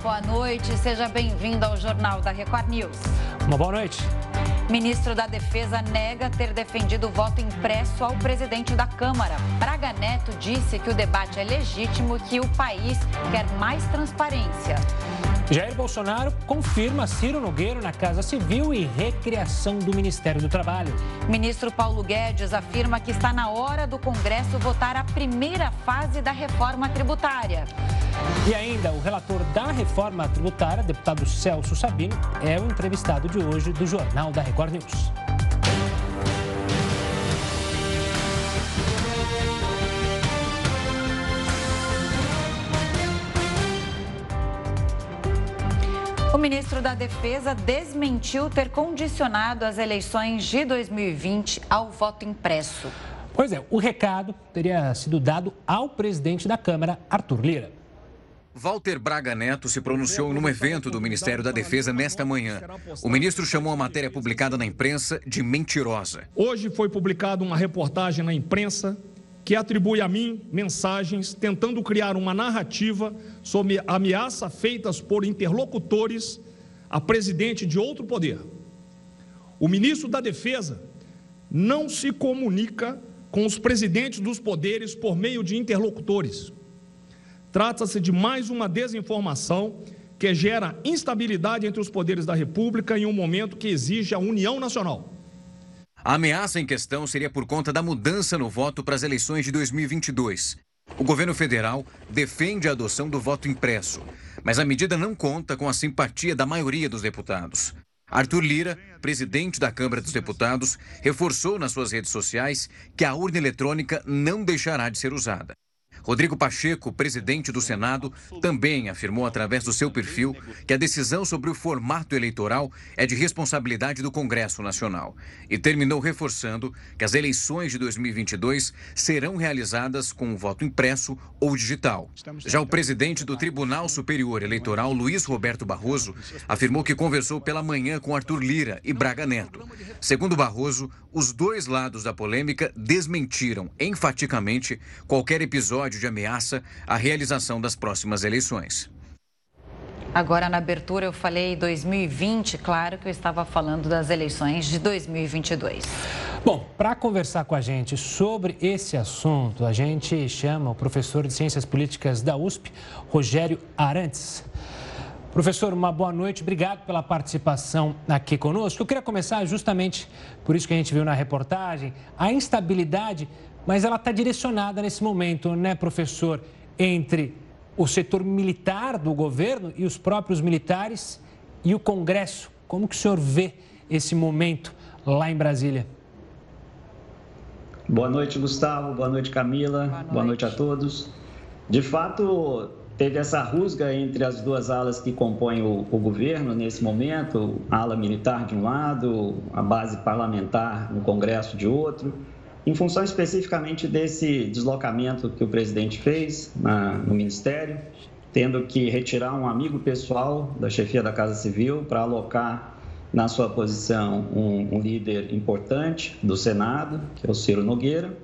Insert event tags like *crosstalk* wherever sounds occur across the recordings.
boa noite. Seja bem-vindo ao Jornal da Record News. Uma boa noite. Ministro da Defesa nega ter defendido o voto impresso ao presidente da Câmara. Braga Neto disse que o debate é legítimo e que o país quer mais transparência. Jair Bolsonaro confirma Ciro Nogueiro na Casa Civil e recriação do Ministério do Trabalho. Ministro Paulo Guedes afirma que está na hora do Congresso votar a primeira fase da reforma tributária. E ainda, o relator da reforma tributária, deputado Celso Sabino, é o entrevistado de hoje do Jornal da Record News. O ministro da Defesa desmentiu ter condicionado as eleições de 2020 ao voto impresso. Pois é, o recado teria sido dado ao presidente da Câmara, Arthur Lira. Walter Braga Neto se pronunciou num evento do Ministério da Defesa nesta manhã. O ministro chamou a matéria publicada na imprensa de mentirosa. Hoje foi publicada uma reportagem na imprensa que atribui a mim mensagens tentando criar uma narrativa sobre ameaças feitas por interlocutores a presidente de outro poder. O ministro da Defesa não se comunica com os presidentes dos poderes por meio de interlocutores. Trata-se de mais uma desinformação que gera instabilidade entre os poderes da República em um momento que exige a união nacional. A ameaça em questão seria por conta da mudança no voto para as eleições de 2022. O governo federal defende a adoção do voto impresso, mas a medida não conta com a simpatia da maioria dos deputados. Arthur Lira, presidente da Câmara dos Deputados, reforçou nas suas redes sociais que a urna eletrônica não deixará de ser usada. Rodrigo Pacheco, presidente do Senado, também afirmou através do seu perfil que a decisão sobre o formato eleitoral é de responsabilidade do Congresso Nacional e terminou reforçando que as eleições de 2022 serão realizadas com voto impresso ou digital. Já o presidente do Tribunal Superior Eleitoral, Luiz Roberto Barroso, afirmou que conversou pela manhã com Arthur Lira e Braga Neto. Segundo Barroso, os dois lados da polêmica desmentiram enfaticamente qualquer episódio de ameaça à realização das próximas eleições. Agora, na abertura, eu falei 2020, claro que eu estava falando das eleições de 2022. Bom, para conversar com a gente sobre esse assunto, a gente chama o professor de Ciências Políticas da USP, Rogério Arantes. Professor, uma boa noite, obrigado pela participação aqui conosco. Eu queria começar justamente por isso que a gente viu na reportagem, a instabilidade mas ela está direcionada nesse momento, né, professor, entre o setor militar do governo e os próprios militares e o Congresso. Como que o senhor vê esse momento lá em Brasília? Boa noite, Gustavo. Boa noite, Camila. Boa noite, Boa noite a todos. De fato, teve essa rusga entre as duas alas que compõem o, o, governo nesse momento, a ala militar de um lado, a base parlamentar no Congresso de outro em função especificamente desse deslocamento que o presidente fez na, no Ministério, tendo que retirar um amigo pessoal da chefia da Casa Civil para alocar na sua posição um, um, líder importante do Senado, que é o Ciro Nogueira,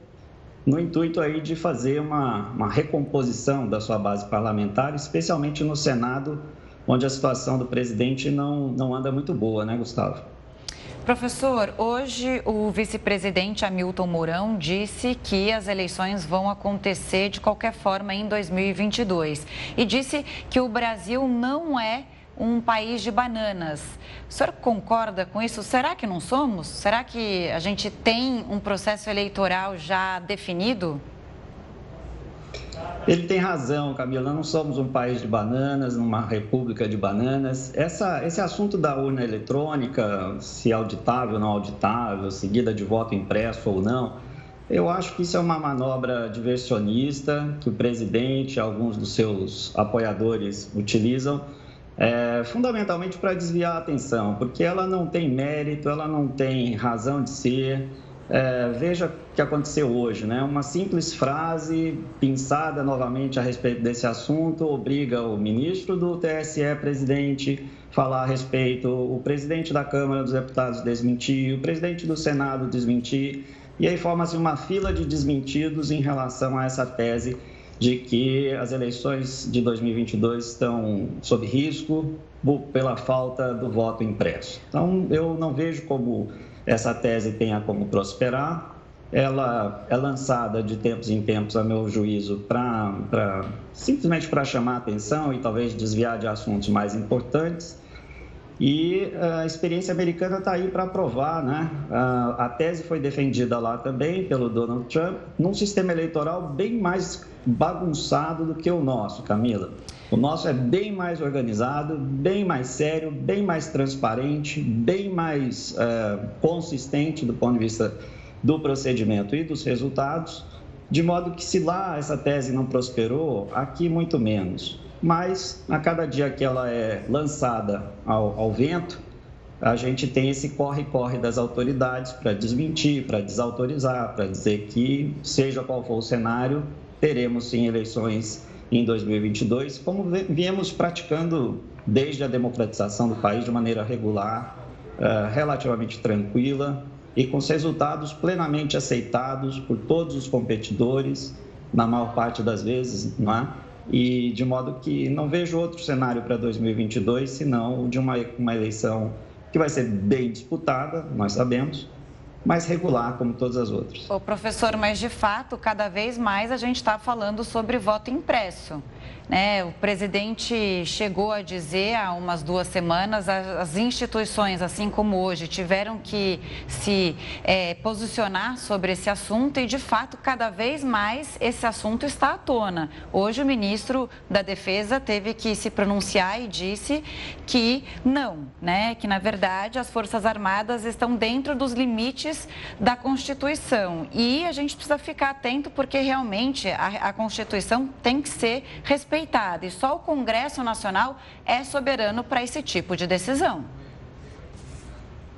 no intuito aí de fazer uma, uma recomposição da sua base parlamentar, especialmente no Senado, onde a situação do presidente não, não anda muito boa, né, Gustavo? Professor, hoje o vice-presidente Hamilton Mourão disse que as eleições vão acontecer de qualquer forma em 2022 e disse que o Brasil não é um país de bananas. O senhor concorda com isso? Será que não somos? Será que a gente tem um processo eleitoral já definido? Ele tem razão, Camila. Não somos um país de bananas, numa república de bananas. Essa, esse assunto da urna eletrônica, se auditável ou não auditável, seguida de voto impresso ou não, eu acho que isso é uma manobra diversionista que o presidente e alguns dos seus apoiadores utilizam, é, fundamentalmente para desviar a atenção, porque ela não tem mérito, ela não tem razão de ser. É, veja que aconteceu hoje, né? Uma simples frase pensada novamente a respeito desse assunto obriga o ministro do TSE, presidente, falar a respeito, o presidente da Câmara dos Deputados desmentir, o presidente do Senado desmentir, e aí forma-se uma fila de desmentidos em relação a essa tese de que as eleições de 2022 estão sob risco pela falta do voto impresso. Então, eu não vejo como essa tese tenha como prosperar. Ela é lançada de tempos em tempos, a meu juízo, para simplesmente para chamar atenção e talvez desviar de assuntos mais importantes. E a experiência americana está aí para provar, né? A tese foi defendida lá também pelo Donald Trump, num sistema eleitoral bem mais bagunçado do que o nosso, Camila. O nosso é bem mais organizado, bem mais sério, bem mais transparente, bem mais é, consistente do ponto de vista do procedimento e dos resultados, de modo que se lá essa tese não prosperou, aqui muito menos. Mas a cada dia que ela é lançada ao, ao vento, a gente tem esse corre-corre das autoridades para desmentir, para desautorizar, para dizer que, seja qual for o cenário, teremos sim eleições em 2022, como viemos praticando desde a democratização do país de maneira regular, eh, relativamente tranquila e com resultados plenamente aceitados por todos os competidores, na maior parte das vezes, não é? e de modo que não vejo outro cenário para 2022 senão de uma, uma eleição que vai ser bem disputada, nós sabemos, mas regular como todas as outras. O professor, mas de fato, cada vez mais a gente está falando sobre voto impresso. Né? O presidente chegou a dizer há umas duas semanas as instituições, assim como hoje, tiveram que se é, posicionar sobre esse assunto e, de fato, cada vez mais esse assunto está à tona. Hoje, o ministro da Defesa teve que se pronunciar e disse que não, né? que, na verdade, as Forças Armadas estão dentro dos limites da Constituição. E a gente precisa ficar atento porque, realmente, a, a Constituição tem que ser respeitada respeitada e só o Congresso Nacional é soberano para esse tipo de decisão.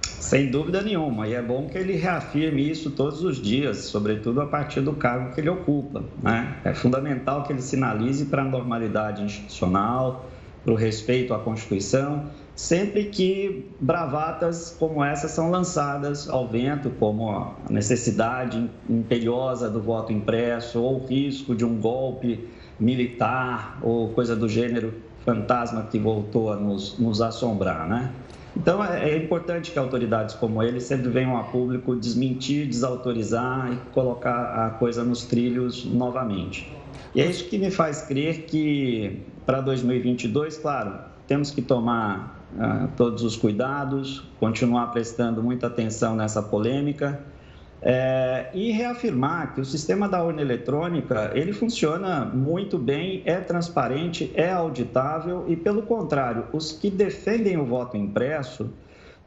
Sem dúvida nenhuma, e é bom que ele reafirme isso todos os dias, sobretudo a partir do cargo que ele ocupa. Né? É fundamental que ele sinalize para a normalidade institucional, para o respeito à Constituição, sempre que bravatas como essa são lançadas ao vento, como a necessidade imperiosa do voto impresso ou o risco de um golpe militar ou coisa do gênero fantasma que voltou a nos, nos assombrar, né? Então é, é, importante que autoridades como ele sempre venham a público desmentir, desautorizar e colocar a coisa nos trilhos novamente. E é isso que me faz crer que para 2022, claro, temos que tomar uh, todos os cuidados, continuar prestando muita atenção nessa polêmica é, e reafirmar que o sistema da urna eletrônica ele funciona muito bem, é transparente, é auditável e, pelo contrário, os que defendem o voto impresso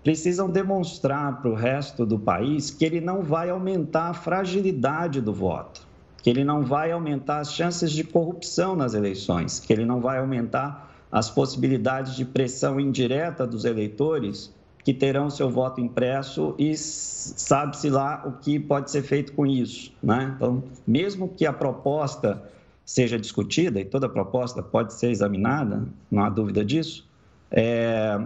precisam demonstrar para o resto do país que ele não vai aumentar a fragilidade do voto, que ele não vai aumentar as chances de corrupção nas eleições, que ele não vai aumentar as possibilidades de pressão indireta dos eleitores que terão seu voto impresso e sabe-se lá o que pode ser feito com isso. Né? Então, mesmo que a proposta seja discutida, e toda proposta pode ser examinada, não há dúvida disso, é,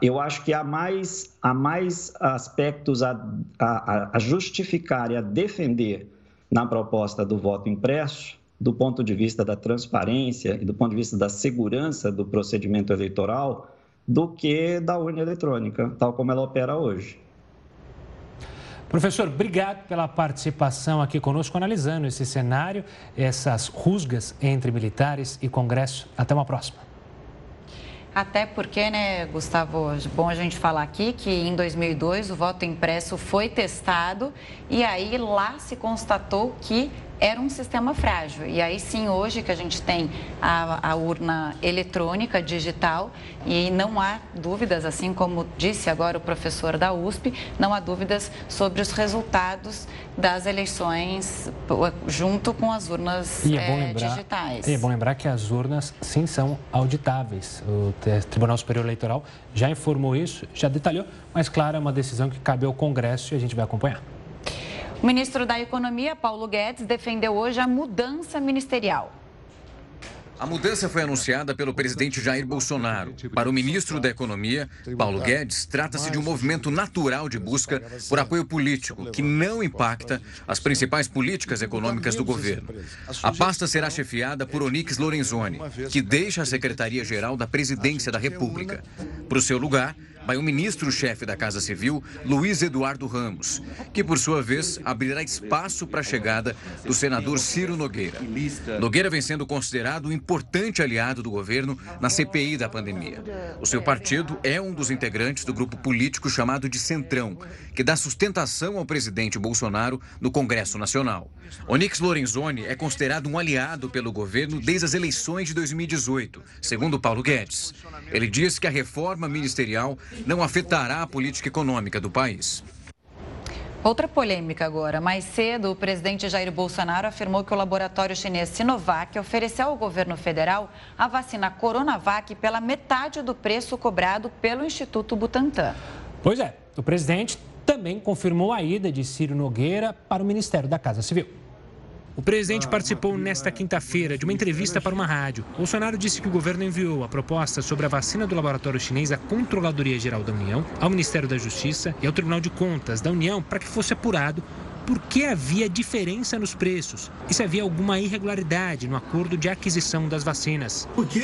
eu acho que há mais, há mais aspectos a, a, a justificar e a defender na proposta do voto impresso, do ponto de vista da transparência e do ponto de vista da segurança do procedimento eleitoral, do que da urna eletrônica, tal como ela opera hoje. Professor, obrigado pela participação aqui conosco, analisando esse cenário, essas rusgas entre militares e Congresso. Até uma próxima. Até porque, né, Gustavo, bom a gente falar aqui que em 2002 o voto impresso foi testado e aí lá se constatou que era um sistema frágil. E aí sim, hoje que a gente tem a, a, urna eletrônica, digital, e não há dúvidas, assim como disse agora o professor da USP, não há dúvidas sobre os resultados das eleições junto com as urnas e é, bom lembrar, digitais. E é bom lembrar que as urnas, sim, são auditáveis. O Tribunal Superior Eleitoral já informou isso, já detalhou, mas, claro, é uma decisão que cabe ao Congresso e a gente vai acompanhar. O ministro da Economia, Paulo Guedes, defendeu hoje a mudança ministerial. A mudança foi anunciada pelo presidente Jair Bolsonaro. Para o ministro da Economia, Paulo Guedes, trata-se de um movimento natural de busca por apoio político que não impacta as principais políticas econômicas do governo. A pasta será chefiada por Onix Lorenzoni, que deixa a Secretaria-Geral da Presidência da República. Para o seu lugar, vai o ministro-chefe da Casa Civil, Luiz Eduardo Ramos, que, por sua vez, abrirá espaço para a chegada do senador Ciro Nogueira. Nogueira vem sendo considerado um importante aliado do governo na CPI da pandemia. O seu partido é um dos integrantes do grupo político chamado de Centrão, que dá sustentação ao presidente Bolsonaro no Congresso Nacional. Onix Lorenzoni é considerado um aliado pelo governo desde as eleições de 2018, segundo Paulo Guedes. Ele diz que a reforma ministerial não afetará a política econômica do país. Outra polêmica agora. Mais cedo, o presidente Jair Bolsonaro afirmou que o laboratório chinês Sinovac ofereceu ao governo federal a vacina Coronavac pela metade do preço cobrado pelo Instituto Butantan. Pois é, o presidente também confirmou a ida de Ciro Nogueira para o Ministério da Casa Civil. O presidente participou nesta quinta-feira de uma entrevista para uma rádio. Bolsonaro disse que o governo enviou a proposta sobre a vacina do laboratório chinês à Controladoria Geral da União, ao Ministério da Justiça e ao Tribunal de Contas da União para que fosse apurado por que havia diferença nos preços e se havia alguma irregularidade no acordo de aquisição das vacinas. Porque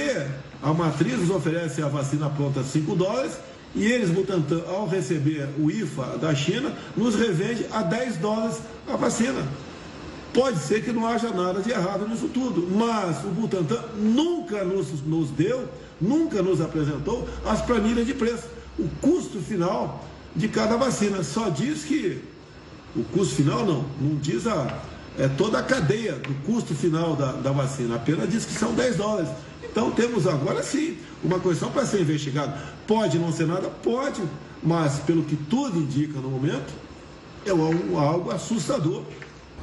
a matriz nos oferece a vacina pronta a 5 dólares e eles, Butantan, ao receber o IFA da China, nos revende a 10 dólares a vacina. Pode ser que não haja nada de errado nisso tudo, mas o Butantan nunca nos, nos deu, nunca nos apresentou as planilhas de preço, o custo final de cada vacina. Só diz que o custo final não, não diz a, é toda a cadeia do custo final da, da vacina, apenas diz que são 10 dólares. Então temos agora sim uma questão para ser investigada. Pode não ser nada? Pode, mas pelo que tudo indica no momento, é algo assustador.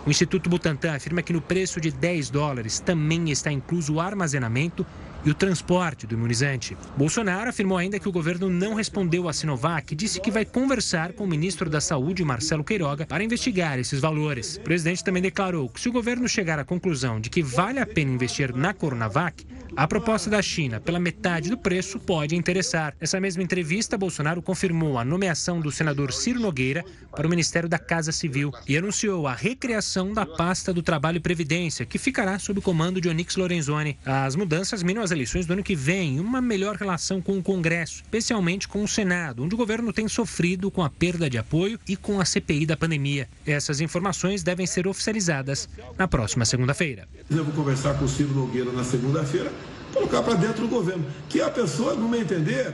O Instituto Butantan afirma que no preço de 10 dólares também está incluso o armazenamento e o transporte do imunizante. Bolsonaro afirmou ainda que o governo não respondeu à Sinovac e disse que vai conversar com o ministro da Saúde, Marcelo Queiroga, para investigar esses valores. O presidente também declarou que se o governo chegar à conclusão de que vale a pena investir na Coronavac, a proposta da China pela metade do preço pode interessar. Nessa mesma entrevista, Bolsonaro confirmou a nomeação do senador Ciro Nogueira para o Ministério da Casa Civil e anunciou a recriação da pasta do Trabalho e Previdência, que ficará sob o comando de Onix Lorenzoni. As mudanças minam as eleições do ano que vem uma melhor relação com o Congresso, especialmente com o Senado, onde o governo tem sofrido com a perda de apoio e com a CPI da pandemia. Essas informações devem ser oficializadas na próxima segunda-feira. Eu vou conversar com o Ciro Nogueira na segunda-feira colocar para dentro do governo, que é a pessoa, no meu entender,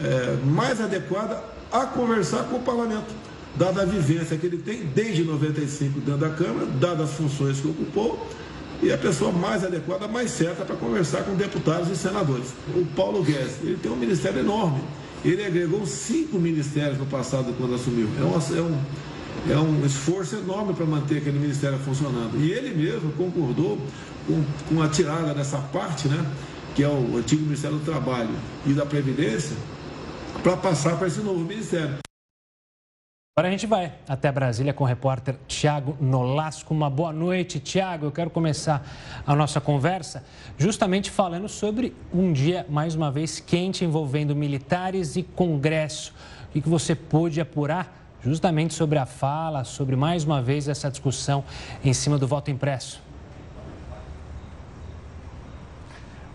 é, mais adequada a conversar com o parlamento, dada a vivência que ele tem desde 95 dentro da Câmara, dadas as funções que ocupou, e a pessoa mais adequada, mais certa para conversar com deputados e senadores. O Paulo Guedes, ele tem um ministério enorme. Ele agregou cinco ministérios no passado quando assumiu. É, uma, é um, é um esforço enorme para manter aquele ministério funcionando. E ele mesmo concordou com, com a tirada dessa parte, né? que é o antigo Ministério do Trabalho e da Previdência, para passar para esse novo ministério. Agora a gente vai até Brasília com o repórter Tiago Nolasco. Uma boa noite, Tiago. Eu quero começar a nossa conversa justamente falando sobre um dia, mais uma vez, quente envolvendo militares e Congresso. O que você pôde apurar justamente sobre a fala, sobre mais uma vez essa discussão em cima do voto impresso?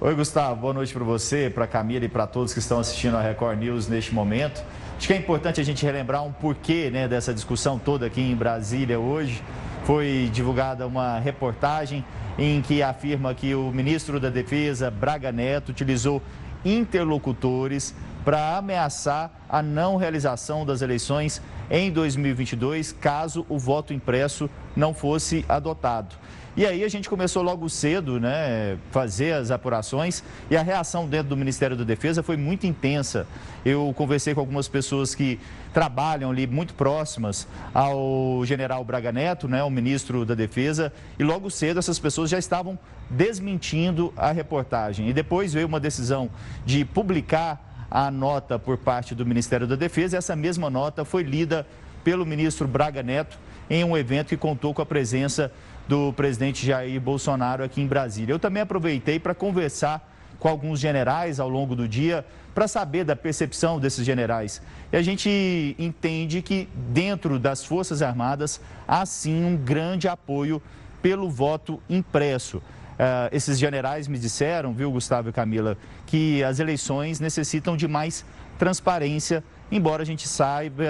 Oi, Gustavo. Boa noite para você, para Camila e para todos que estão assistindo a Record News neste momento. Acho que é importante a gente relembrar um porquê né, dessa discussão toda aqui em Brasília hoje. Foi divulgada uma reportagem em que afirma que o ministro da Defesa, Braga Neto, utilizou interlocutores para ameaçar a não realização das eleições em 2022, caso o voto impresso não fosse adotado. E aí a gente começou logo cedo, né, fazer as apurações e a reação dentro do Ministério da Defesa foi muito intensa. Eu conversei com algumas pessoas que trabalham ali muito próximas ao general Braga Neto, né, o ministro da Defesa, e logo cedo essas pessoas já estavam desmentindo a reportagem. E depois veio uma decisão de publicar a nota por parte do Ministério da Defesa. Essa mesma nota foi lida pelo ministro Braga Neto em um evento que contou com a presença do presidente Jair Bolsonaro aqui em Brasília. Eu também aproveitei para conversar com alguns generais ao longo do dia para saber da percepção desses generais. E a gente entende que dentro das Forças Armadas há sim um grande apoio pelo voto impresso. Uh, esses generais me disseram, viu, Gustavo e Camila, que as eleições necessitam de mais transparência, embora a gente saiba,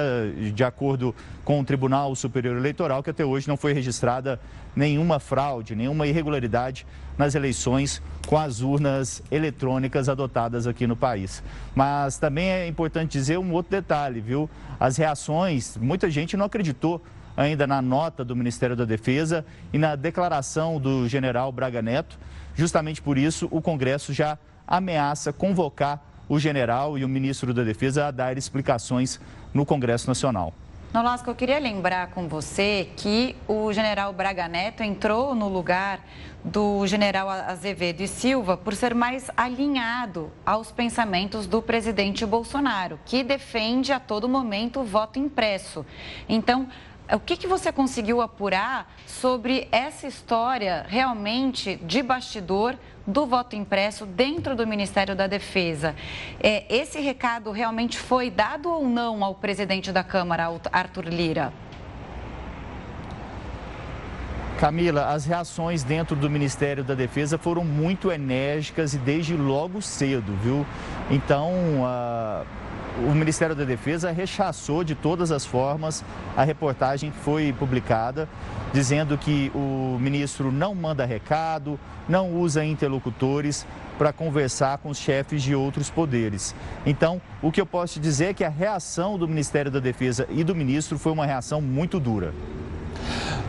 de acordo com o Tribunal Superior Eleitoral, que até hoje não foi registrada nenhuma fraude, nenhuma irregularidade nas eleições com as urnas eletrônicas adotadas aqui no país. Mas também é importante dizer um outro detalhe, viu? As reações, muita gente não acreditou ainda na nota do Ministério da Defesa e na declaração do general Braga Neto. Justamente por isso, o Congresso já ameaça convocar o general e o ministro da Defesa a dar explicações no Congresso Nacional. Nolasco, eu queria lembrar com você que o general Braga Neto entrou no lugar do general Azevedo e Silva por ser mais alinhado aos pensamentos do presidente Bolsonaro, que defende a todo momento o voto impresso. Então, o que, que você conseguiu apurar sobre essa história realmente de bastidor do voto impresso dentro do Ministério da Defesa? É, esse recado realmente foi dado ou não ao presidente da Câmara, Arthur Lira? Camila, as reações dentro do Ministério da Defesa foram muito enérgicas e desde logo cedo, viu? Então, uh o Ministério da Defesa rechaçou de todas as formas a reportagem que foi publicada, dizendo que o ministro não manda recado, não usa interlocutores para conversar com os chefes de outros poderes. Então, o que eu posso te dizer é que a reação do Ministério da Defesa e do ministro foi uma reação muito dura.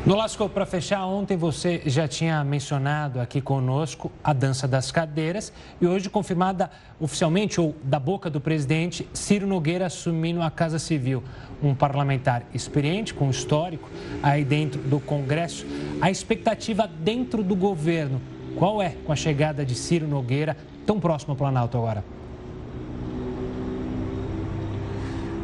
Nolasco, para fechar, ontem você já tinha mencionado aqui conosco a dança das cadeiras e hoje confirmada oficialmente, ou da boca do presidente, Ciro Nogueira assumindo a Casa Civil. Um parlamentar experiente, com histórico, aí dentro do Congresso. A expectativa dentro do governo, qual é com a chegada de Ciro Nogueira tão próximo ao Planalto agora?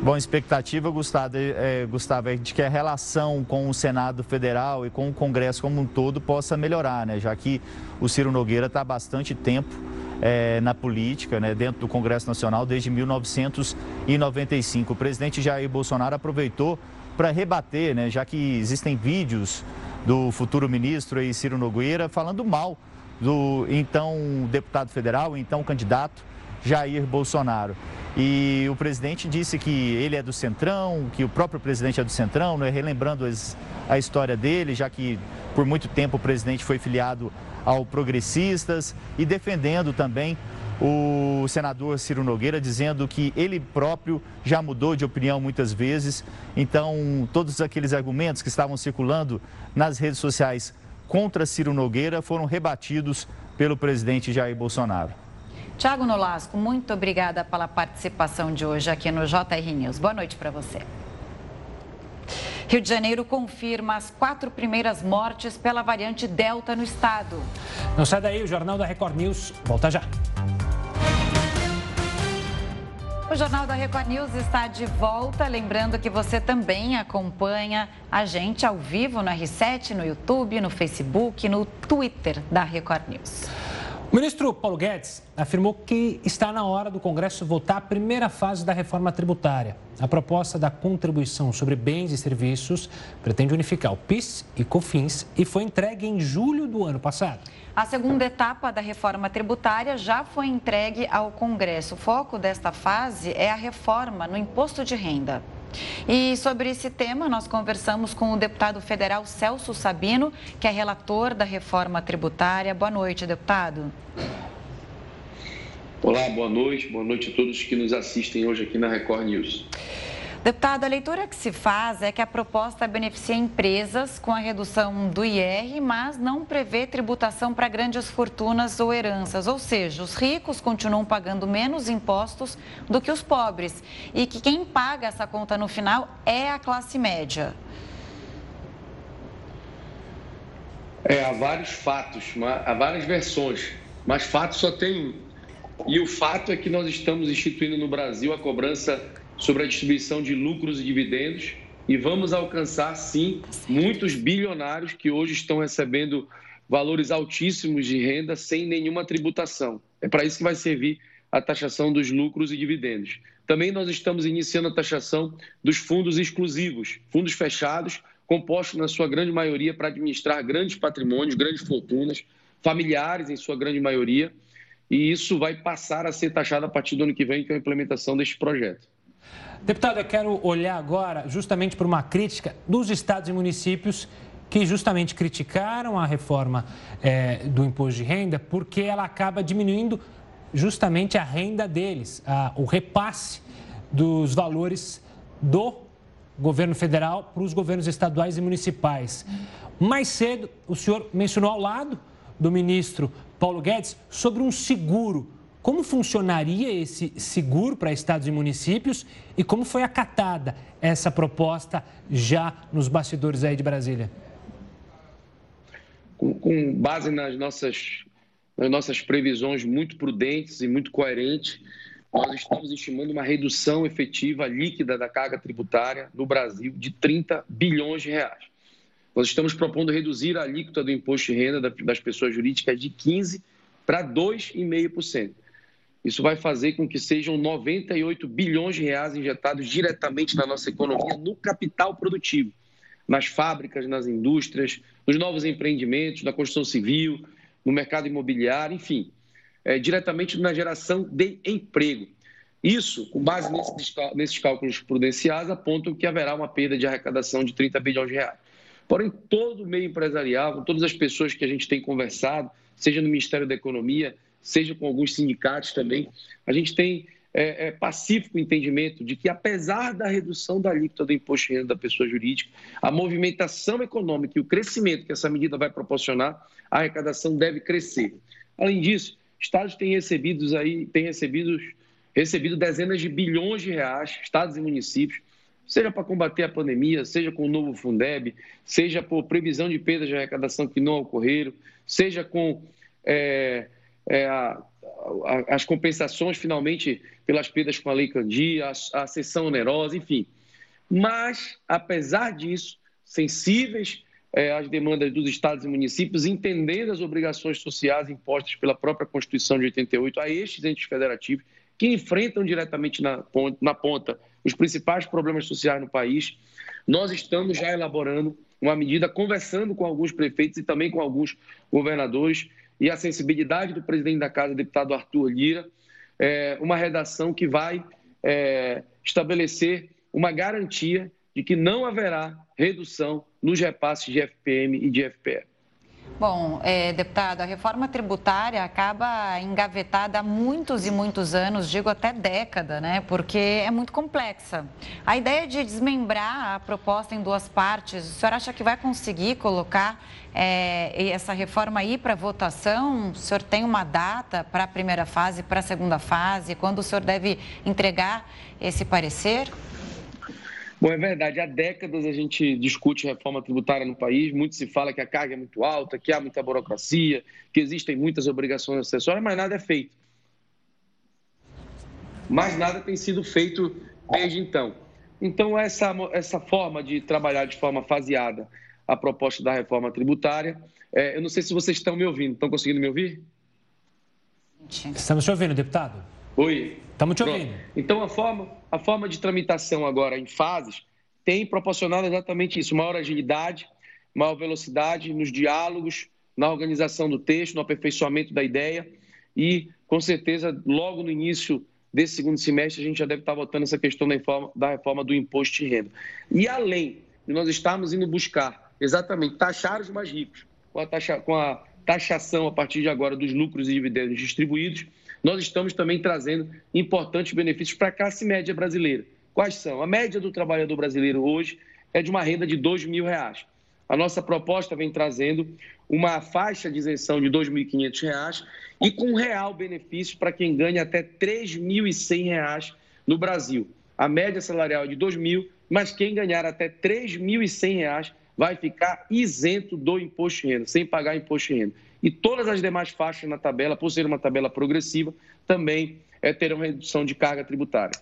Bom, expectativa, Gustavo, é, Gustavo, é de que a relação com o Senado Federal e com o Congresso como um todo possa melhorar, né? Já que o Ciro Nogueira está há bastante tempo é, na política, né, dentro do Congresso Nacional, desde 1995. O presidente Jair Bolsonaro aproveitou para rebater, né, já que existem vídeos do futuro ministro aí, Ciro Nogueira falando mal do então deputado federal, então candidato Jair Bolsonaro. E o presidente disse que ele é do Centrão, que o próprio presidente é do Centrão, né? relembrando a história dele, já que por muito tempo o presidente foi filiado ao Progressistas e defendendo também o senador Ciro Nogueira, dizendo que ele próprio já mudou de opinião muitas vezes. Então, todos aqueles argumentos que estavam circulando nas redes sociais contra Ciro Nogueira foram rebatidos pelo presidente Jair Bolsonaro. Tiago Nolasco, muito obrigada pela participação de hoje aqui no JR News. Boa noite para você. Rio de Janeiro confirma as quatro primeiras mortes pela variante Delta no estado. Não sai daí, o Jornal da Record News volta já. O Jornal da Record News está de volta. Lembrando que você também acompanha a gente ao vivo no R7, no YouTube, no Facebook, no Twitter da Record News. O ministro Paulo Guedes afirmou que está na hora do Congresso votar a primeira fase da reforma tributária. A proposta da contribuição sobre bens e serviços pretende unificar o PIS e COFINS e foi entregue em julho do ano passado. A segunda etapa da reforma tributária já foi entregue ao Congresso. O foco desta fase é a reforma no imposto de renda. E sobre esse tema, nós conversamos com o deputado federal Celso Sabino, que é relator da reforma tributária. Boa noite, deputado. Olá, boa noite. Boa noite a todos que nos assistem hoje aqui na Record News. Deputado, a leitura que se faz é que a proposta beneficia empresas com a redução do IR, mas não prevê tributação para grandes fortunas ou heranças. Ou seja, os ricos continuam pagando menos impostos do que os pobres. E que quem paga essa conta no final é a classe média. É, há vários fatos, há várias versões, mas fato só tem um. E o fato é que nós estamos instituindo no Brasil a cobrança sobre a distribuição de lucros e dividendos e vamos alcançar, sim, muitos bilionários que hoje estão recebendo valores altíssimos de renda sem nenhuma tributação. É para isso que vai servir a taxação dos lucros e dividendos. Também nós estamos iniciando a taxação dos fundos exclusivos, fundos fechados, compostos na sua grande maioria para administrar grandes patrimônios, grandes fortunas, familiares em sua grande maioria, e isso vai passar a ser taxado a partir do ano que vem, com a implementação deste projeto. Deputado, eu quero olhar agora justamente para uma crítica dos estados e municípios que justamente criticaram a reforma é, do imposto de renda porque ela acaba diminuindo justamente a renda deles, a, o repasse dos valores do governo federal para os governos estaduais e municipais. Mais cedo, o senhor mencionou ao lado do ministro Paulo Guedes sobre um seguro. Como funcionaria esse seguro para estados e municípios e como foi acatada essa proposta já nos bastidores aí de Brasília? Com, com base nas nossas, nas nossas previsões muito prudentes e muito coerentes, nós estamos estimando uma redução efetiva líquida da carga tributária no Brasil de 30 bilhões de reais. Nós estamos propondo reduzir a alíquota do imposto de renda das pessoas jurídicas de 15% para 2,5%. Isso vai fazer com que sejam 98 bilhões de reais injetados diretamente na nossa economia, no capital produtivo, nas fábricas, nas indústrias, nos novos empreendimentos, na construção civil, no mercado imobiliário, enfim é, diretamente na geração de emprego. Isso, com base nesses, nesses cálculos prudenciais, apontam que haverá uma perda de arrecadação de 30 bilhões de reais. Porém, todo o meio empresarial, todas as pessoas que a gente tem conversado, seja no Ministério da Economia, seja com alguns sindicatos também, a gente tem é, é, pacífico entendimento de que, apesar da redução da alíquota do imposto de renda da pessoa jurídica, a movimentação econômica e o crescimento que essa medida vai proporcionar, a arrecadação deve crescer. Além disso, estados têm recebido aí, têm recebido, recebido dezenas de bilhões de reais, estados e municípios, seja para combater a pandemia, seja com o novo Fundeb, seja por previsão de perdas de arrecadação que não ocorreram, seja com é, é, a, a, as compensações finalmente pelas perdas com a Lei Candia, a, a sessão onerosa, enfim. Mas, apesar disso, sensíveis é, as demandas dos estados e municípios, entendendo as obrigações sociais impostas pela própria Constituição de 88 a estes entes federativos, que enfrentam diretamente na na ponta os principais problemas sociais no país. Nós estamos já elaborando uma medida, conversando com alguns prefeitos e também com alguns governadores, e a sensibilidade do presidente da Casa, deputado Arthur Lira, é, uma redação que vai é, estabelecer uma garantia de que não haverá redução nos repasses de FPM e de FPE. Bom, é, deputado, a reforma tributária acaba engavetada há muitos e muitos anos, digo até década, né? Porque é muito complexa. A ideia de desmembrar a proposta em duas partes, o senhor acha que vai conseguir colocar é, essa reforma aí para votação? O senhor tem uma data para a primeira fase, para a segunda fase? Quando o senhor deve entregar esse parecer? Bom, é verdade. Há décadas a gente discute reforma tributária no país. Muito se fala que a carga é muito alta, que há muita burocracia, que existem muitas obrigações acessórias, mas nada é feito. Mas nada tem sido feito desde então. Então, essa, essa forma de trabalhar de forma faseada a proposta da reforma tributária, é, eu não sei se vocês estão me ouvindo. Estão conseguindo me ouvir? Estamos te ouvindo, deputado. Oi. Estamos te ouvindo. Então, a forma, a forma de tramitação agora em fases tem proporcionado exatamente isso: maior agilidade, maior velocidade nos diálogos, na organização do texto, no aperfeiçoamento da ideia e, com certeza, logo no início desse segundo semestre, a gente já deve estar votando essa questão da reforma, da reforma do imposto de renda. E além de nós estarmos indo buscar exatamente taxar os mais ricos, com a, taxa, com a taxação a partir de agora dos lucros e dividendos distribuídos, nós estamos também trazendo importantes benefícios para a classe média brasileira. Quais são? A média do trabalhador brasileiro hoje é de uma renda de R$ mil reais. A nossa proposta vem trazendo uma faixa de isenção de R$ 2.500 e com real benefício para quem ganha até R$ 3.100 no Brasil. A média salarial é de R$ 2.000, mas quem ganhar até R$ 3.100 vai ficar isento do imposto de renda, sem pagar imposto de renda. E todas as demais faixas na tabela, por ser uma tabela progressiva, também é, terão redução de carga tributária.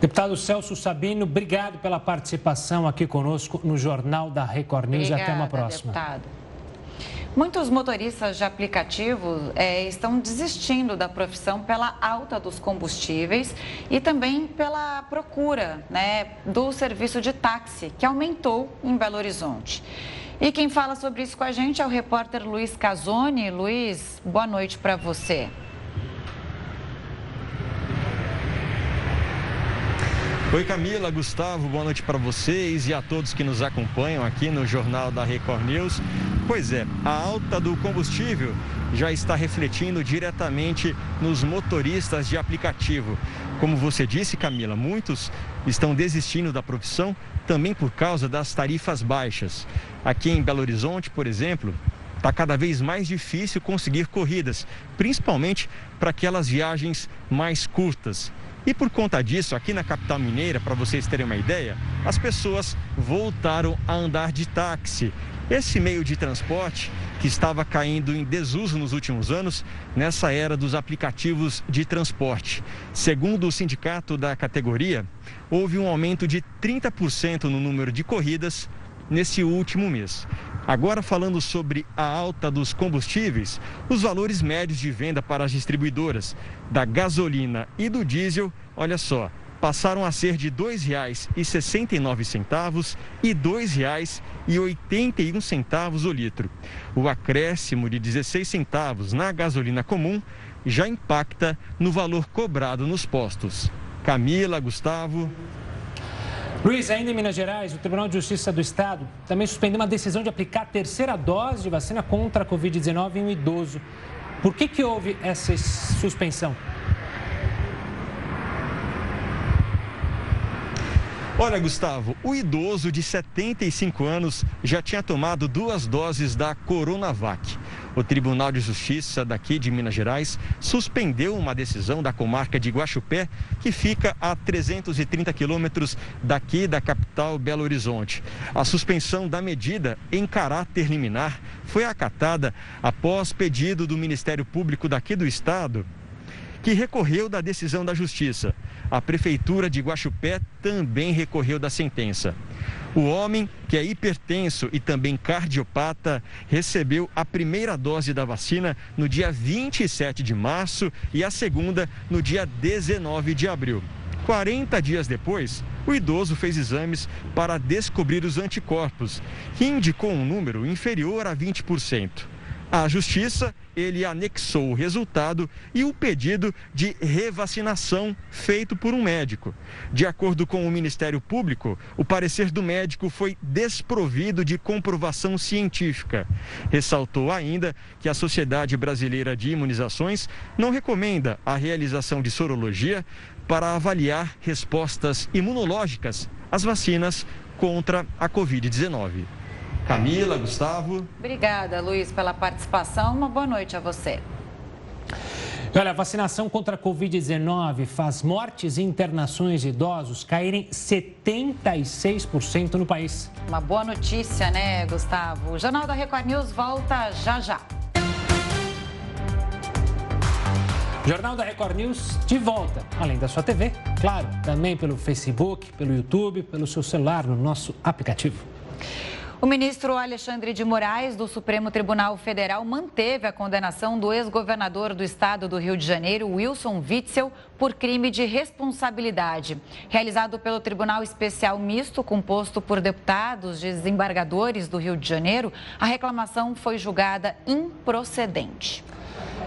Deputado Celso Sabino, obrigado pela participação aqui conosco no Jornal da Record News Obrigada, e até uma próxima. Deputado. Muitos motoristas de aplicativos é, estão desistindo da profissão pela alta dos combustíveis e também pela procura né, do serviço de táxi, que aumentou em Belo Horizonte. E quem fala sobre isso com a gente é o repórter Luiz Casoni. Luiz, boa noite para você. Oi Camila, Gustavo, boa noite para vocês e a todos que nos acompanham aqui no Jornal da Record News. Pois é, a alta do combustível já está refletindo diretamente nos motoristas de aplicativo. Como você disse, Camila, muitos estão desistindo da profissão também por causa das tarifas baixas. Aqui em Belo Horizonte, por exemplo, está cada vez mais difícil conseguir corridas, principalmente para aquelas viagens mais curtas. E por conta disso, aqui na capital mineira, para vocês terem uma ideia, as pessoas voltaram a andar de táxi. Esse meio de transporte que estava caindo em desuso nos últimos anos, nessa era dos aplicativos de transporte. Segundo o sindicato da categoria, houve um aumento de 30% no número de corridas nesse último mês. Agora, falando sobre a alta dos combustíveis, os valores médios de venda para as distribuidoras da gasolina e do diesel, olha só, passaram a ser de R$ 2,69 e R$ 2,81 o litro. O acréscimo de 16 centavos na gasolina comum já impacta no valor cobrado nos postos. Camila, Gustavo. Luiz, ainda em Minas Gerais, o Tribunal de Justiça do Estado também suspendeu uma decisão de aplicar a terceira dose de vacina contra a Covid-19 em um idoso. Por que, que houve essa suspensão? Olha, Gustavo, o idoso de 75 anos já tinha tomado duas doses da Coronavac. O Tribunal de Justiça daqui de Minas Gerais suspendeu uma decisão da comarca de Guaxupé, que fica a 330 quilômetros daqui da capital Belo Horizonte. A suspensão da medida em caráter liminar foi acatada após pedido do Ministério Público daqui do estado que recorreu da decisão da Justiça. A Prefeitura de Guaxupé também recorreu da sentença. O homem, que é hipertenso e também cardiopata, recebeu a primeira dose da vacina no dia 27 de março e a segunda no dia 19 de abril. 40 dias depois, o idoso fez exames para descobrir os anticorpos, que indicou um número inferior a 20%. A justiça, ele anexou o resultado e o pedido de revacinação feito por um médico. De acordo com o Ministério Público, o parecer do médico foi desprovido de comprovação científica. Ressaltou ainda que a Sociedade Brasileira de Imunizações não recomenda a realização de sorologia para avaliar respostas imunológicas às vacinas contra a Covid-19. Camila, Gustavo. Obrigada, Luiz, pela participação. Uma boa noite a você. Olha, a vacinação contra a Covid-19 faz mortes e internações de idosos caírem 76% no país. Uma boa notícia, né, Gustavo? O Jornal da Record News volta já já. Jornal da Record News de volta, além da sua TV, claro, também pelo Facebook, pelo YouTube, pelo seu celular, no nosso aplicativo. O ministro Alexandre de Moraes, do Supremo Tribunal Federal, manteve a condenação do ex-governador do estado do Rio de Janeiro, Wilson Witzel, por crime de responsabilidade. Realizado pelo Tribunal Especial Misto, composto por deputados desembargadores do Rio de Janeiro, a reclamação foi julgada improcedente.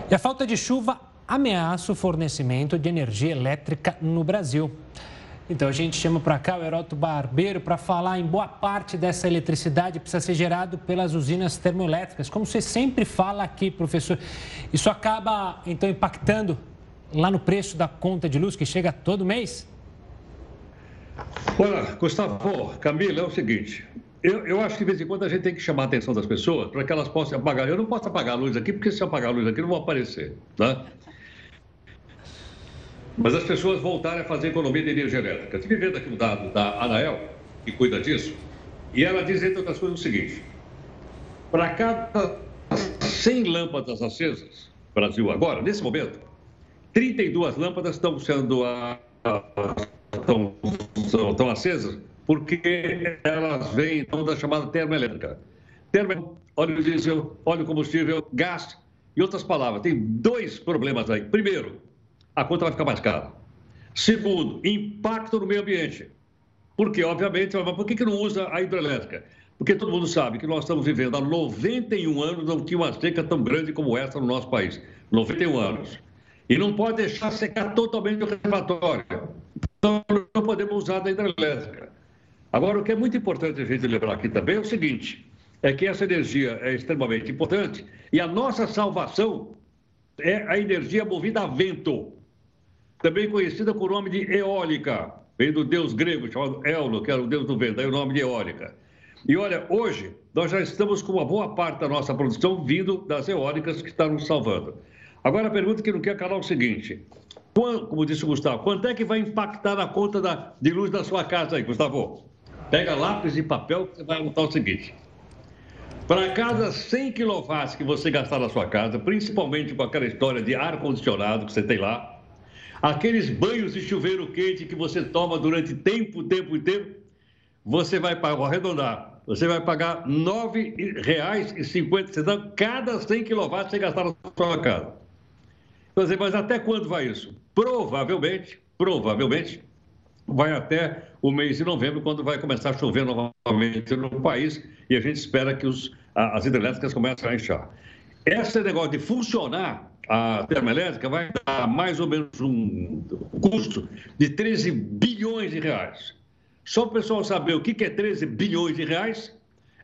E a falta de chuva ameaça o fornecimento de energia elétrica no Brasil. Então a gente chama para cá o Heroto Barbeiro para falar em boa parte dessa eletricidade precisa ser gerado pelas usinas termoelétricas. Como você sempre fala aqui, professor, isso acaba então impactando lá no preço da conta de luz que chega todo mês? Olha, Gustavo, Camila, é o seguinte. Eu, eu acho que de vez em quando a gente tem que chamar a atenção das pessoas para que elas possam apagar. Eu não posso apagar a luz aqui, porque se eu apagar a luz aqui não vão aparecer. Tá? Mas as pessoas voltarem a fazer economia de energia elétrica. Estive vendo aqui um dado da Anael, que cuida disso, e ela diz, entre outras coisas, o seguinte: para cada 100 lâmpadas acesas, Brasil agora, nesse momento, 32 lâmpadas estão sendo estão, estão acesas porque elas vêm então da chamada termoelétrica. Termo, óleo diesel, óleo combustível, gás e outras palavras. Tem dois problemas aí. Primeiro, a conta vai ficar mais cara. Segundo, impacto no meio ambiente. Porque, obviamente, mas por que, que não usa a hidrelétrica? Porque todo mundo sabe que nós estamos vivendo há 91 anos, não tinha uma seca tão grande como essa no nosso país. 91 anos. E não pode deixar secar totalmente o reservatório. Então, não podemos usar da hidrelétrica. Agora, o que é muito importante a gente lembrar aqui também é o seguinte: é que essa energia é extremamente importante e a nossa salvação é a energia movida a vento, também conhecida o nome de eólica. Vem do deus grego chamado Elno, que era o deus do vento, aí o nome de eólica. E olha, hoje nós já estamos com uma boa parte da nossa produção vindo das eólicas que estão nos salvando. Agora a pergunta que não quer calar é o seguinte: como disse o Gustavo, quanto é que vai impactar a conta da, de luz da sua casa aí, Gustavo? Pega lápis e papel que você vai anotar o seguinte. Para cada 100 kW que você gastar na sua casa, principalmente com aquela história de ar-condicionado que você tem lá, aqueles banhos de chuveiro quente que você toma durante tempo, tempo e tempo, você vai pagar, vou arredondar, você vai pagar R$ 9,50 cada 100 kW que você gastar na sua casa. Dizer, mas até quando vai isso? Provavelmente, provavelmente, vai até o mês de novembro, quando vai começar a chover novamente no país e a gente espera que os, as hidrelétricas comecem a encher. Esse negócio de funcionar a termoelétrica vai dar mais ou menos um custo de 13 bilhões de reais. Só o pessoal saber o que é 13 bilhões de reais,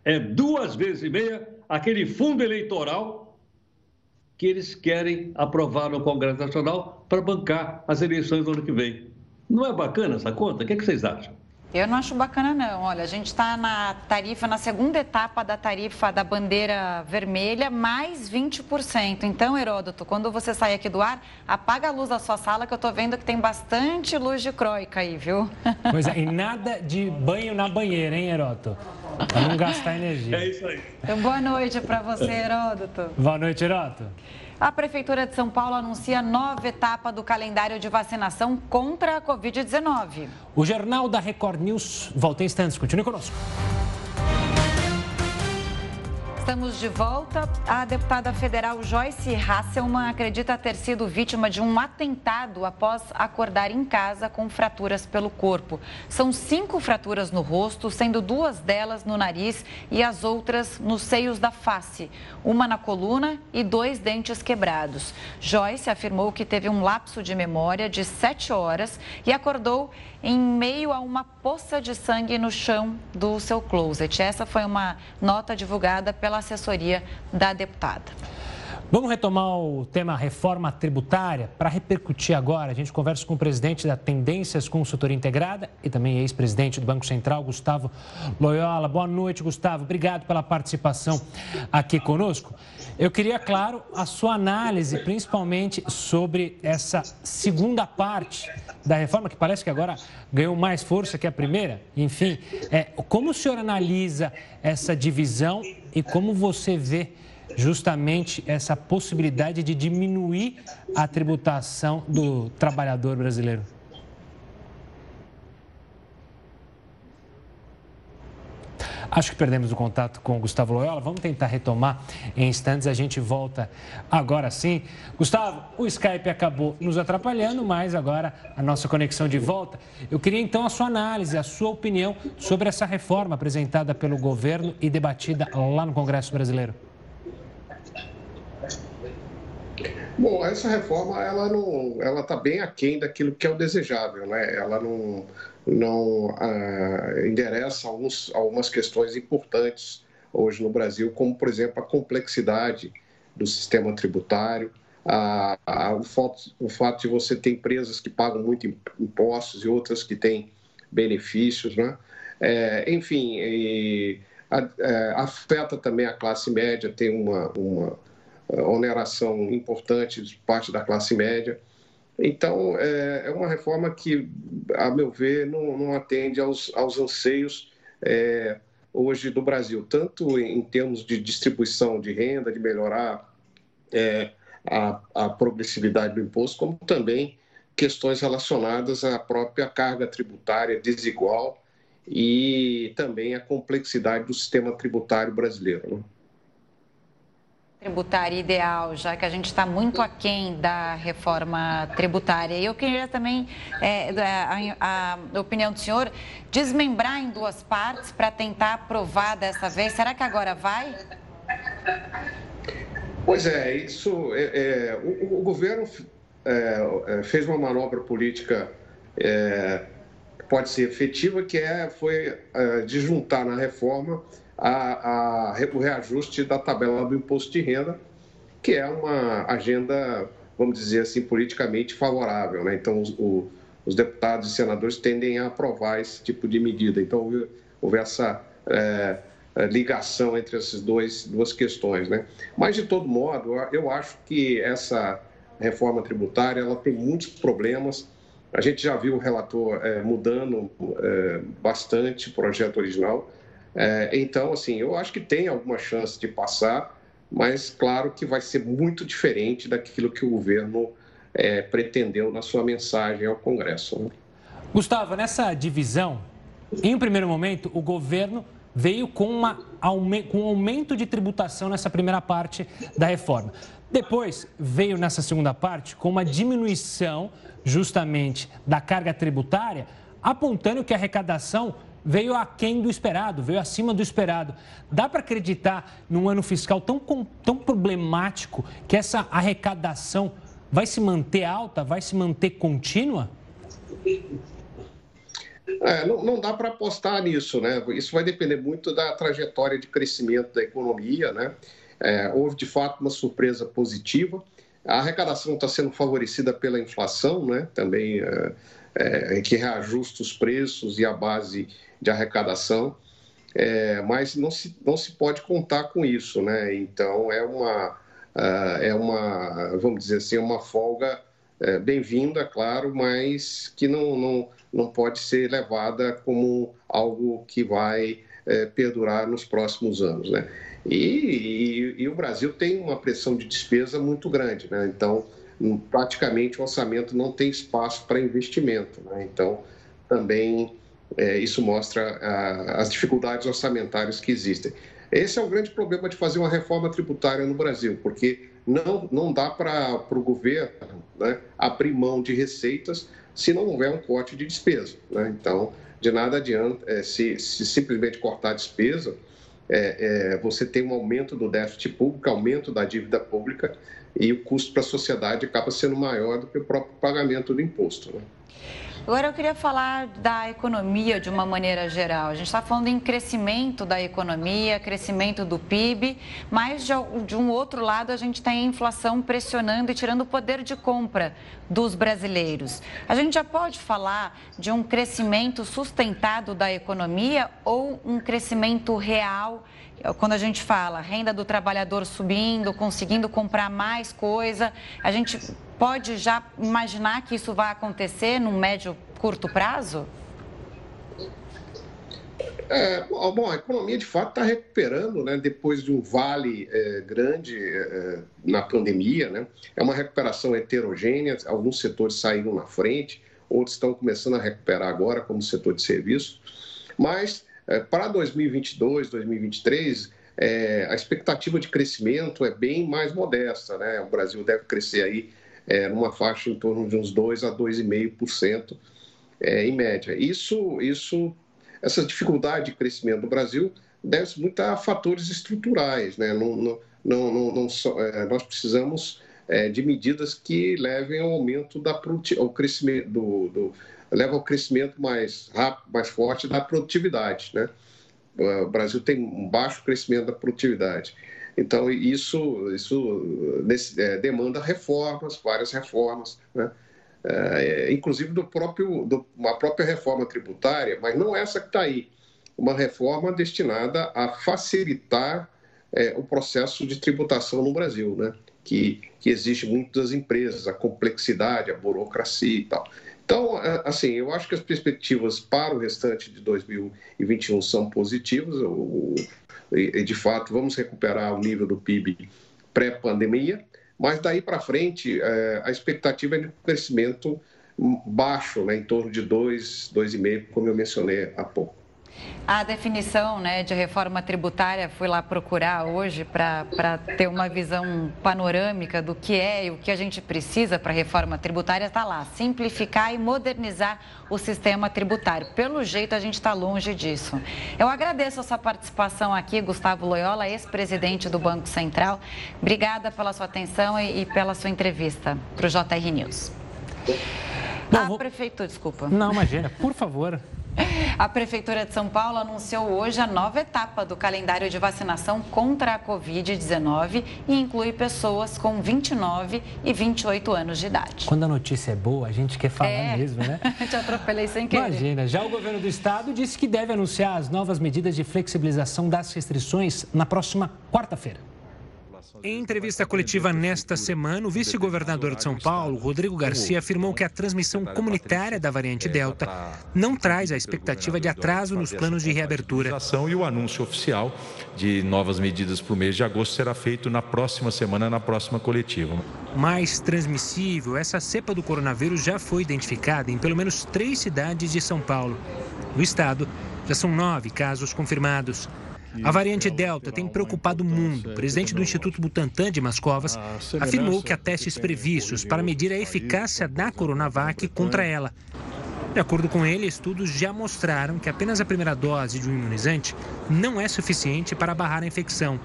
é duas vezes e meia aquele fundo eleitoral que eles querem aprovar no Congresso Nacional para bancar as eleições do ano que vem. Não é bacana essa conta? O que, é que vocês acham? Eu não acho bacana, não. Olha, a gente está na tarifa, na segunda etapa da tarifa da bandeira vermelha, mais 20%. Então, Heródoto, quando você sai aqui do ar, apaga a luz da sua sala, que eu estou vendo que tem bastante luz de croica aí, viu? *laughs* Pois é, e nada de banho na banheira, hein, Heródoto? Para não gastar energia. É isso aí. Então, boa noite para você, Heródoto. Boa noite, Heródoto. A Prefeitura de São Paulo anuncia nova etapa do calendário de vacinação contra a Covid-19. O Jornal da Record News volta em instantes. Continue conosco. Estamos de volta. A deputada federal Joyce Hasselman acredita ter sido vítima de um atentado após acordar em casa com fraturas pelo corpo. São cinco fraturas no rosto, sendo duas delas no nariz e as outras nos seios da face, uma na coluna e dois dentes quebrados. Joyce afirmou que teve um lapso de memória de sete horas e acordou em meio a uma poça de sangue no chão do seu closet. Essa foi uma nota divulgada pela assessoria da deputada. Vamos retomar o tema reforma tributária. Para repercutir agora, a gente conversa com o presidente da Tendências Consultoria Integrada e também ex-presidente do Banco Central, Gustavo Loyola. Boa noite, Gustavo. Obrigado pela participação aqui conosco. Eu queria, claro, a sua análise, principalmente sobre essa segunda parte da reforma, que parece que agora ganhou mais força que a primeira. Enfim, é, como o senhor analisa essa divisão e como você vê justamente essa possibilidade de diminuir a tributação do trabalhador brasileiro? Acho que perdemos o contato com o Gustavo Loyola. Vamos tentar retomar em instantes. A gente volta agora sim. Gustavo, o Skype acabou nos atrapalhando, mas agora a nossa conexão de volta. Eu queria então a sua análise, a sua opinião sobre essa reforma apresentada pelo governo e debatida lá no Congresso Brasileiro. Bom, essa reforma ela não, ela está bem aquém daquilo que é o desejável, né? Ela não, não ah, endereça alguns, algumas questões importantes hoje no Brasil, como por exemplo a complexidade do sistema tributário, a, a, o, fato, o fato de você ter empresas que pagam muito impostos e outras que têm benefícios, né? É, enfim, e, a, é, afeta também a classe média, tem uma, uma oneração importante de parte da classe média. Então, é, é uma reforma que, a meu ver, não, não atende aos, aos anseios é, hoje do Brasil, tanto em termos de distribuição de renda, de melhorar é, a, a progressividade do imposto, como também questões relacionadas à própria carga tributária desigual e também a complexidade do sistema tributário brasileiro. Né? Tributária ideal, já que a gente está muito aquém da reforma tributária. E eu queria também é, a, a, opinião do senhor desmembrar em duas partes para tentar aprovar dessa vez. Será que agora vai? Pois é, isso. É, é o, o, governo é, é, fez uma manobra política é, pode ser efetiva, que é, foi de juntar na reforma a, a, o reajuste da tabela do imposto de renda, que é uma agenda, vamos dizer assim, politicamente favorável. Né? Então, os, o, os deputados e senadores tendem a aprovar esse tipo de medida. Então, houve, houve essa é, é ligação entre essas dois, duas questões. Né? Mas, de todo modo, eu acho que essa reforma tributária ela tem muitos problemas. A gente já viu o relator é, mudando é, bastante o projeto original. É, então, assim, eu acho que tem alguma chance de passar, mas claro que vai ser muito diferente daquilo que o governo é, pretendeu na sua mensagem ao Congresso. Né? Gustavo, nessa divisão, em primeiro momento, o governo veio com, uma, com um aumento de tributação nessa primeira parte da reforma. Depois veio nessa segunda parte com uma diminuição justamente da carga tributária, apontando que a arrecadação veio aquém do esperado, veio acima do esperado. Dá para acreditar num ano fiscal tão, tão problemático que essa arrecadação vai se manter alta, vai se manter contínua? É, não, não, dá para apostar nisso, né? Isso vai depender muito da trajetória de crescimento da economia, né? É, houve de fato uma surpresa positiva. A arrecadação está sendo favorecida pela inflação, né? Também é, é, que reajusta os preços e a base de arrecadação, é, mas não se, não se pode contar com isso, né? Então é uma, uh, é uma vamos dizer assim, uma folga é, bem-vinda, claro, mas que não, não, não pode ser levada como algo que vai é, perdurar nos próximos anos, né? E, e, e, o Brasil tem uma pressão de despesa muito grande, né? Então, praticamente o orçamento não tem espaço para investimento, né? Então, também é, isso mostra a, as dificuldades orçamentárias que existem. Esse é o grande problema de fazer uma reforma tributária no Brasil, porque não, não dá para o governo né, abrir mão de receitas se não houver um corte de despesa. Né? Então, de nada adianta é, se, se, simplesmente cortar a despesa, é, é, você tem um aumento do déficit público, aumento da dívida pública e o custo para a sociedade acaba sendo maior do que o próprio pagamento do imposto. Né? Agora eu queria falar da economia de uma maneira geral. A gente está falando em crescimento da economia, crescimento do PIB, mas de, um outro lado a gente tem a inflação pressionando e tirando o poder de compra dos brasileiros. A gente já pode falar de um crescimento sustentado da economia ou um crescimento real? quando a gente fala renda do trabalhador subindo, conseguindo comprar mais coisa, a gente pode já imaginar que isso vai acontecer no médio, curto prazo? É, bom, a economia de fato está recuperando, né, depois de um vale é, grande é, na pandemia, né? É uma recuperação heterogênea, alguns setores saíram na frente, outros estão começando a recuperar agora, como o setor de serviços. Mas é, para 2022, 2023, é, a expectativa de crescimento é bem mais modesta, né? O Brasil deve crescer aí é, numa faixa em torno de uns 2 a 2,5% é, em média. Isso, isso, essa dificuldade de crescimento do Brasil deve-se muito a fatores estruturais. Né? Não, não, não, não só, é, nós precisamos é, de medidas que levem ao aumento da ao crescimento do, do leva ao crescimento mais rápido, mais forte da produtividade, né? O Brasil tem um baixo crescimento da produtividade. Então, isso, isso é, demanda reformas, várias reformas, né? É, inclusive do próprio, do, uma própria reforma tributária, mas não essa que está aí. Uma reforma destinada a facilitar é, o processo de tributação no Brasil, né? que, que exige muito das empresas, a complexidade, a burocracia e tal. Então, assim, eu acho que as perspectivas para o restante de 2021 são positivas. O, e, de fato, vamos recuperar o nível do PIB pré-pandemia, mas daí para frente é, a expectativa é de um crescimento baixo, né, em torno de 2, 2,5, como eu mencionei há pouco. A definição né, de reforma tributária, fui lá procurar hoje para ter uma visão panorâmica do que é e o que a gente precisa para a reforma tributária, está lá, simplificar e modernizar o sistema tributário. Pelo jeito, a gente está longe disso. Eu agradeço a sua participação aqui, Gustavo Loyola, ex-presidente do Banco Central. Obrigada pela sua atenção e, e pela sua entrevista para o JR News. Bom, a vou... prefeitura, desculpa. Não, imagina, por favor. *laughs* A Prefeitura de São Paulo anunciou hoje a nova etapa do calendário de vacinação contra a Covid-19 e inclui pessoas com 29 e 28 anos de idade. Quando a notícia é boa, a gente quer falar é. mesmo, né? *laughs* Te atropelei sem querer. Imagina, já o governo do estado disse que deve anunciar as novas medidas de flexibilização das restrições na próxima quarta-feira. Em entrevista coletiva nesta semana, o vice-governador de São Paulo, Rodrigo Garcia, afirmou que a transmissão comunitária da variante Delta não traz a expectativa de atraso nos planos de reabertura. E o anúncio oficial de novas medidas para o mês de agosto será feito na próxima semana, na próxima coletiva. Mais transmissível, essa cepa do coronavírus já foi identificada em pelo menos três cidades de São Paulo. No estado, já são nove casos confirmados. A variante Delta tem preocupado o mundo. O presidente do Instituto Butantan de Mascovas afirmou que há testes previstos para medir a eficácia da Coronavac contra ela. De acordo com ele, estudos já mostraram que apenas a primeira dose de um imunizante não é suficiente para barrar a infecção.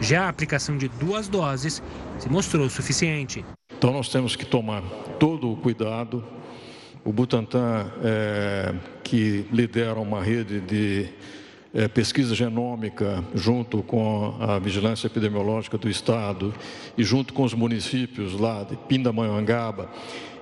Já a aplicação de duas doses se mostrou suficiente. Então nós temos que tomar todo o cuidado. O Butantan, é, que lidera uma rede de é, pesquisa genômica junto com a vigilância epidemiológica do estado e junto com os municípios lá de Pindamonhangaba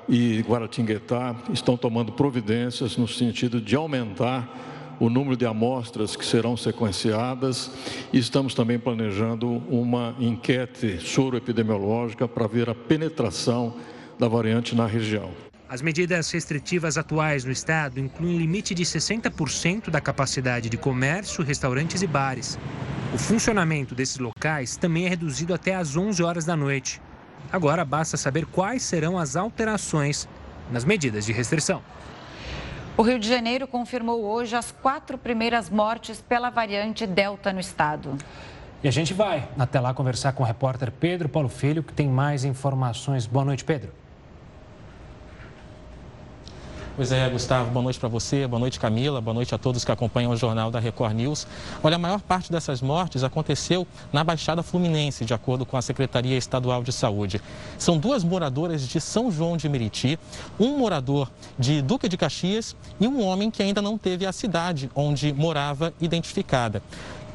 e Guaratinguetá estão tomando providências no sentido de aumentar o número de amostras que serão sequenciadas e estamos também planejando uma enquete soroepidemiológica para ver a penetração da variante na região. As medidas restritivas atuais no estado incluem limite de 60% da capacidade de comércio, restaurantes e bares. O funcionamento desses locais também é reduzido até às 11 horas da noite. Agora basta saber quais serão as alterações nas medidas de restrição. O Rio de Janeiro confirmou hoje as quatro primeiras mortes pela variante Delta no estado. E a gente vai até lá conversar com o repórter Pedro Paulo Filho, que tem mais informações. Boa noite, Pedro. Pois é, Gustavo, boa noite para você, boa noite Camila, boa noite a todos que acompanham o jornal da Record News. Olha, a maior parte dessas mortes aconteceu na Baixada Fluminense, de acordo com a Secretaria Estadual de Saúde. São duas moradoras de São João de Meriti, um morador de Duque de Caxias e um homem que ainda não teve a cidade onde morava identificada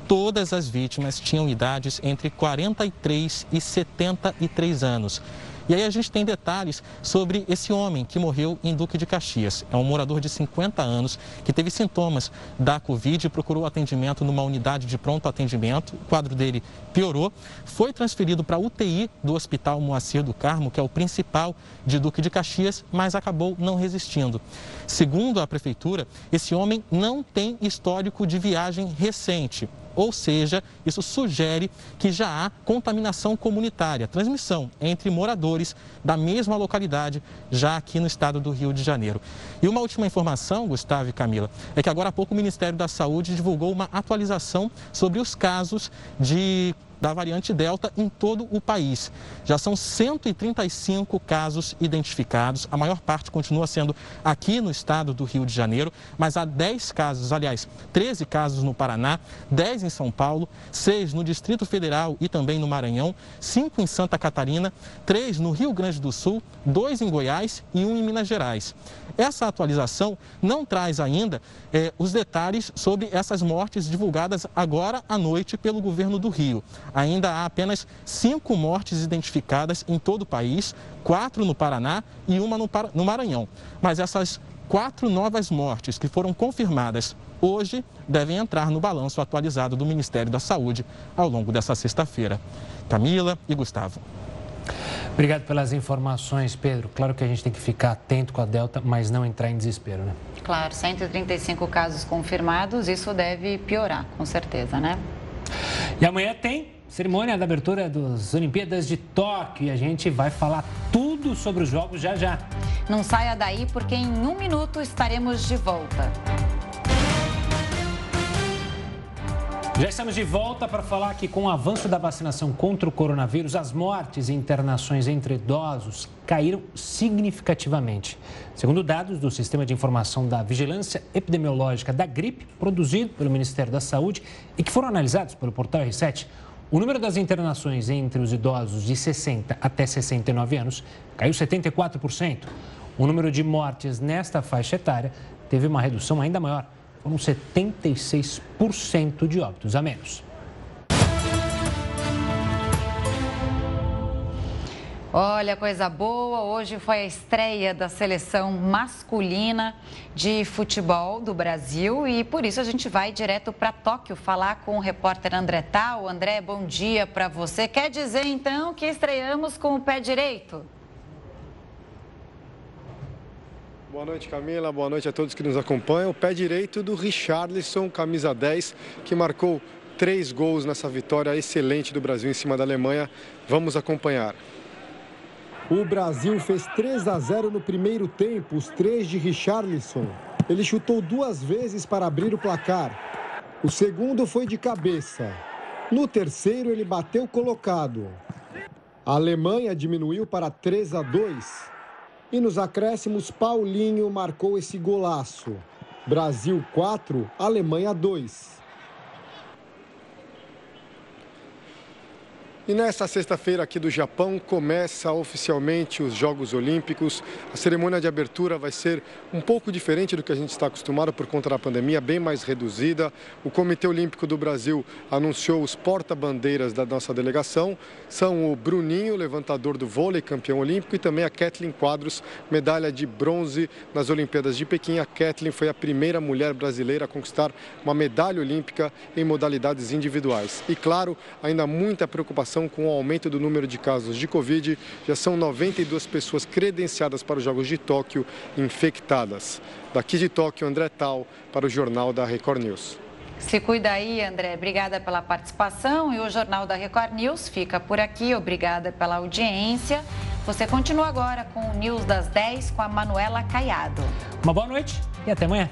todas as vítimas tinham idades entre 43 e 73 anos. E aí a gente tem detalhes sobre esse homem que morreu em Duque de Caxias. É um morador de 50 anos que teve sintomas da Covid e procurou atendimento numa unidade de pronto atendimento. O quadro dele piorou, foi transferido para UTI do Hospital Moacir do Carmo, que é o principal de Duque de Caxias, mas acabou não resistindo. Segundo a prefeitura, esse homem não tem histórico de viagem recente. Ou seja, isso sugere que já há contaminação comunitária, transmissão entre moradores da mesma localidade, já aqui no estado do Rio de Janeiro. E uma última informação, Gustavo e Camila, é que agora há pouco o Ministério da Saúde divulgou uma atualização sobre os casos de da variante Delta em todo o país. Já são 135 casos identificados, a maior parte continua sendo aqui no estado do Rio de Janeiro, mas há 10 casos, aliás, 13 casos no Paraná, 10 em São Paulo, 6 no Distrito Federal e também no Maranhão, 5 em Santa Catarina, 3 no Rio Grande do Sul, 2 em Goiás e 1 em Minas Gerais. Essa atualização não traz ainda eh, os detalhes sobre essas mortes divulgadas agora à noite pelo governo do Rio ainda há apenas cinco mortes identificadas em todo o país, quatro no Paraná e uma no Maranhão. Mas essas quatro novas mortes que foram confirmadas hoje devem entrar no balanço atualizado do Ministério da Saúde ao longo dessa sexta-feira. Camila e Gustavo. Obrigado pelas informações, Pedro. Claro que a gente tem que ficar atento com a Delta, mas não entrar em desespero, né? Claro, 135 casos confirmados, isso deve piorar, com certeza, né? E amanhã tem cerimônia da abertura das Olimpíadas de Tóquio e a gente vai falar tudo sobre os jogos já já. Não saia daí porque em um minuto estaremos de volta. Já estamos de volta para falar que com o avanço da vacinação contra o coronavírus, as mortes e internações entre idosos caíram significativamente. Segundo dados do Sistema de Informação da Vigilância Epidemiológica da Gripe, produzido pelo Ministério da Saúde e que foram analisados pelo portal R7, o número das internações entre os idosos de 60 até 69 anos caiu 74%. O número de mortes nesta faixa etária teve uma redução ainda maior foram 76% de óbitos a menos. Olha, coisa boa, hoje foi a estreia da seleção masculina de futebol do Brasil e por isso a gente vai direto para Tóquio falar com o repórter André Tal. André, bom dia para você. Quer dizer então que estreamos com o pé direito? Boa noite, Camila. Boa noite a todos que nos acompanham. O pé direito do Richarlison, camisa 10, que marcou três gols nessa vitória excelente do Brasil em cima da Alemanha. Vamos acompanhar. O Brasil fez 3 a 0 no primeiro tempo, os três de Richarlison. Ele chutou duas vezes para abrir o placar. O segundo foi de cabeça. No terceiro, ele bateu colocado. A Alemanha diminuiu para 3 a 2 e nos acréscimos, Paulinho marcou esse golaço. Brasil 4, Alemanha 2. E nesta sexta-feira aqui do Japão começa oficialmente os Jogos Olímpicos. A cerimônia de abertura vai ser um pouco diferente do que a gente está acostumado por conta da pandemia, bem mais reduzida. O Comitê Olímpico do Brasil anunciou os porta-bandeiras da nossa delegação. São o Bruninho, levantador do vôlei, campeão olímpico, e também a Kathleen Quadros, medalha de bronze nas Olimpíadas de Pequim. A Kathleen foi a primeira mulher brasileira a conquistar uma medalha olímpica em modalidades individuais. E claro, ainda muita preocupação com o aumento do número de casos de Covid. Já são 92 pessoas credenciadas para os Jogos de Tóquio infectadas. Daqui de Tóquio, André Tal, para o Jornal da Record News. Se cuida aí, André. Obrigada pela participação. E o Jornal da Record News fica por aqui. Obrigada pela audiência. Você continua agora com o News das 10 com a Manuela Caiado. Uma boa noite e até amanhã.